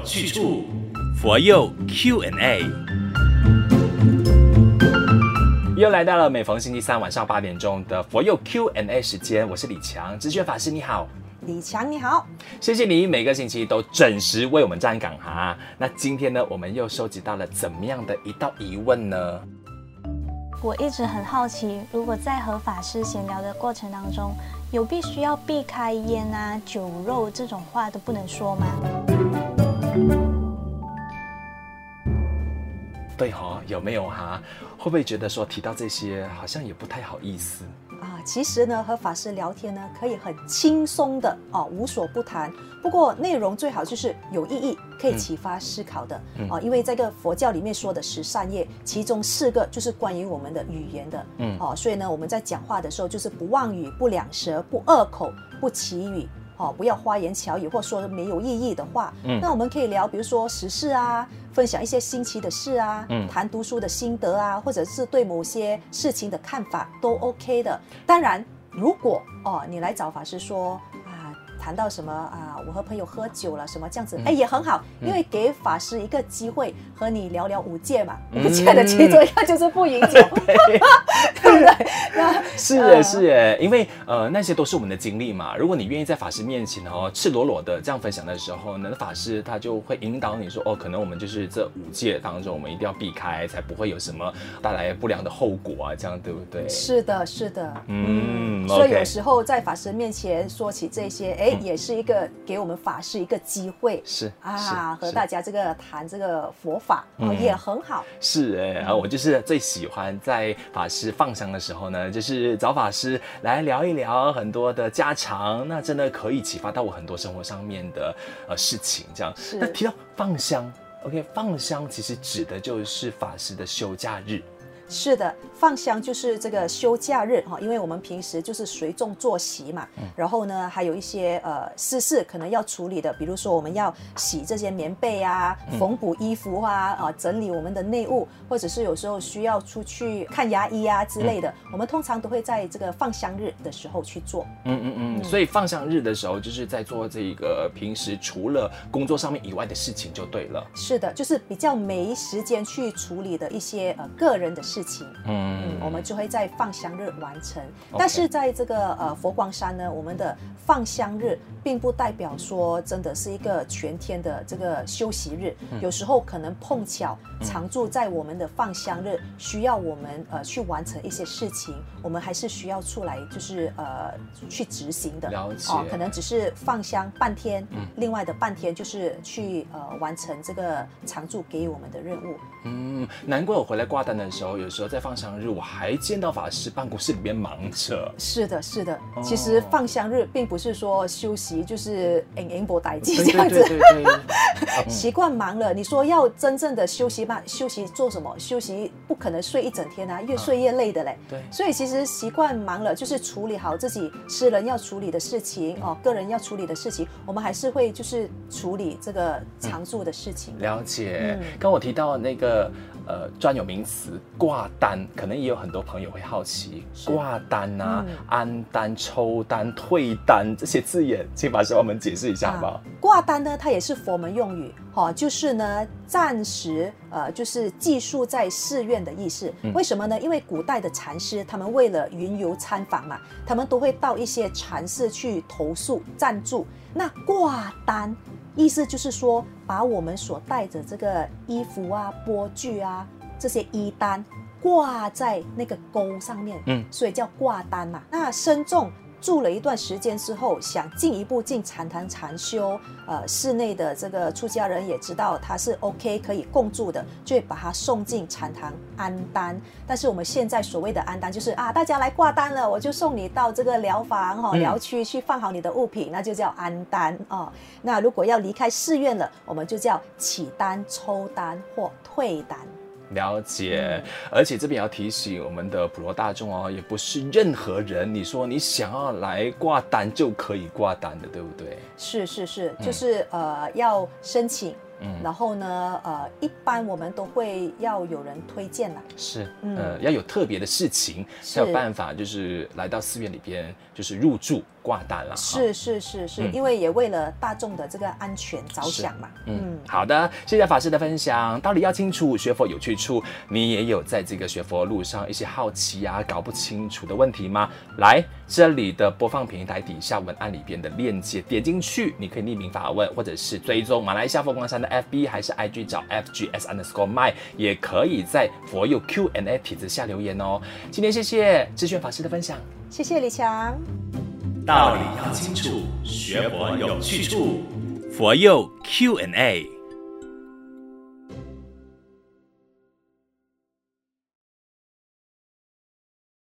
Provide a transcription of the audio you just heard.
有去处，佛佑 Q&A。又来到了每逢星期三晚上八点钟的佛佑 Q&A 时间，我是李强，直觉法师你好，李强你好，谢谢你每个星期都准时为我们站岗哈。那今天呢，我们又收集到了怎么样的一道疑问呢？我一直很好奇，如果在和法师闲聊的过程当中，有必须要避开烟啊、酒肉这种话都不能说吗？对哈、哦，有没有哈？会不会觉得说提到这些好像也不太好意思？啊，其实呢，和法师聊天呢，可以很轻松的哦，无所不谈。不过内容最好就是有意义，可以启发思考的、嗯、啊。因为这个佛教里面说的十善业，其中四个就是关于我们的语言的。嗯，哦、啊，所以呢，我们在讲话的时候，就是不妄语、不两舌、不恶口、不绮语。哦，不要花言巧语，或说没有意义的话。嗯，那我们可以聊，比如说时事啊，分享一些新奇的事啊，嗯，谈读书的心得啊，或者是对某些事情的看法都 OK 的。当然，如果哦，你来找法师说。谈到什么啊？我和朋友喝酒了，什么这样子？哎、嗯，也很好，因为给法师一个机会和你聊聊五戒嘛。五戒的其中一个就是不饮酒，对 不对？是哎，是哎，因为呃，那些都是我们的经历嘛。如果你愿意在法师面前哦，赤裸裸的这样分享的时候，那法师他就会引导你说，哦，可能我们就是这五戒当中，我们一定要避开，才不会有什么带来不良的后果啊，这样对不对？是的，是的，嗯。所以有时候在法师面前说起这些，哎。也是一个给我们法师一个机会，是啊，和大家这个谈这个佛法，嗯，也很好。是哎，然后我就是最喜欢在法师放香的时候呢，就是找法师来聊一聊很多的家常，那真的可以启发到我很多生活上面的呃事情。这样，是那提到放香，OK，放香其实指的就是法师的休假日。是的，放香就是这个休假日哈，因为我们平时就是随众作息嘛，嗯、然后呢，还有一些呃私事可能要处理的，比如说我们要洗这些棉被啊，缝补衣服啊，啊，整理我们的内务，或者是有时候需要出去看牙医啊之类的，嗯、我们通常都会在这个放香日的时候去做。嗯嗯嗯，所以放香日的时候，就是在做这个平时除了工作上面以外的事情就对了。是的，就是比较没时间去处理的一些呃个人的事。事情，嗯，我们就会在放香日完成。但是在这个呃佛光山呢，我们的放香日并不代表说真的是一个全天的这个休息日。嗯、有时候可能碰巧常住在我们的放香日，需要我们呃去完成一些事情，我们还是需要出来就是呃去执行的。了解。哦，可能只是放香半天，嗯，另外的半天就是去呃完成这个常住给我们的任务。嗯，难怪我回来挂单的时候有。时候在放香日，我还见到法师办公室里面忙着。是的，是的。其实放香日并不是说休息，就是应应波待机这样子。对对对对。习惯忙了，你说要真正的休息吧？休息做什么？休息不可能睡一整天啊，越睡越累的嘞。对。所以其实习惯忙了，就是处理好自己私人要处理的事情哦，个人要处理的事情，我们还是会就是处理这个常住的事情。了解。刚我提到那个。呃，专有名词挂单，可能也有很多朋友会好奇，挂单啊、嗯、安单、抽单、退单这些字眼，请法师帮我们解释一下好不好？啊、挂单呢，它也是佛门用语，哈、哦，就是呢暂时呃，就是寄宿在寺院的意思。嗯、为什么呢？因为古代的禅师他们为了云游参访嘛，他们都会到一些禅寺去投宿暂住。那挂单。意思就是说，把我们所带着这个衣服啊、钵具啊这些衣单挂在那个钩上面，嗯，所以叫挂单嘛。那僧众。住了一段时间之后，想进一步进禅堂禅修，呃，寺内的这个出家人也知道他是 OK 可以共住的，就会把他送进禅堂安单。但是我们现在所谓的安单，就是啊，大家来挂单了，我就送你到这个寮房哈、哦、寮区去放好你的物品，那就叫安单哦。那如果要离开寺院了，我们就叫起单、抽单或退单。了解，而且这边要提醒我们的普罗大众哦，也不是任何人，你说你想要来挂单就可以挂单的，对不对？是是是，就是、嗯、呃要申请，嗯，然后呢呃一般我们都会要有人推荐啦，是，嗯、呃，要有特别的事情才有办法，就是来到寺院里边就是入住。挂单了。是是是是，嗯、因为也为了大众的这个安全着想嘛。嗯，嗯好的，谢谢法师的分享。道理要清楚，学佛有去处。你也有在这个学佛路上一些好奇啊、搞不清楚的问题吗？来这里的播放平台底下文案里边的链接，点进去，你可以匿名发问，或者是追踪马来西亚佛光山的 FB 还是 IG 找 FGS underscore my，也可以在佛佑 Q&A 帖子下留言哦。今天谢谢智炫法师的分享，谢谢李强。道理要清楚，学佛有去处，佛佑 Q&A。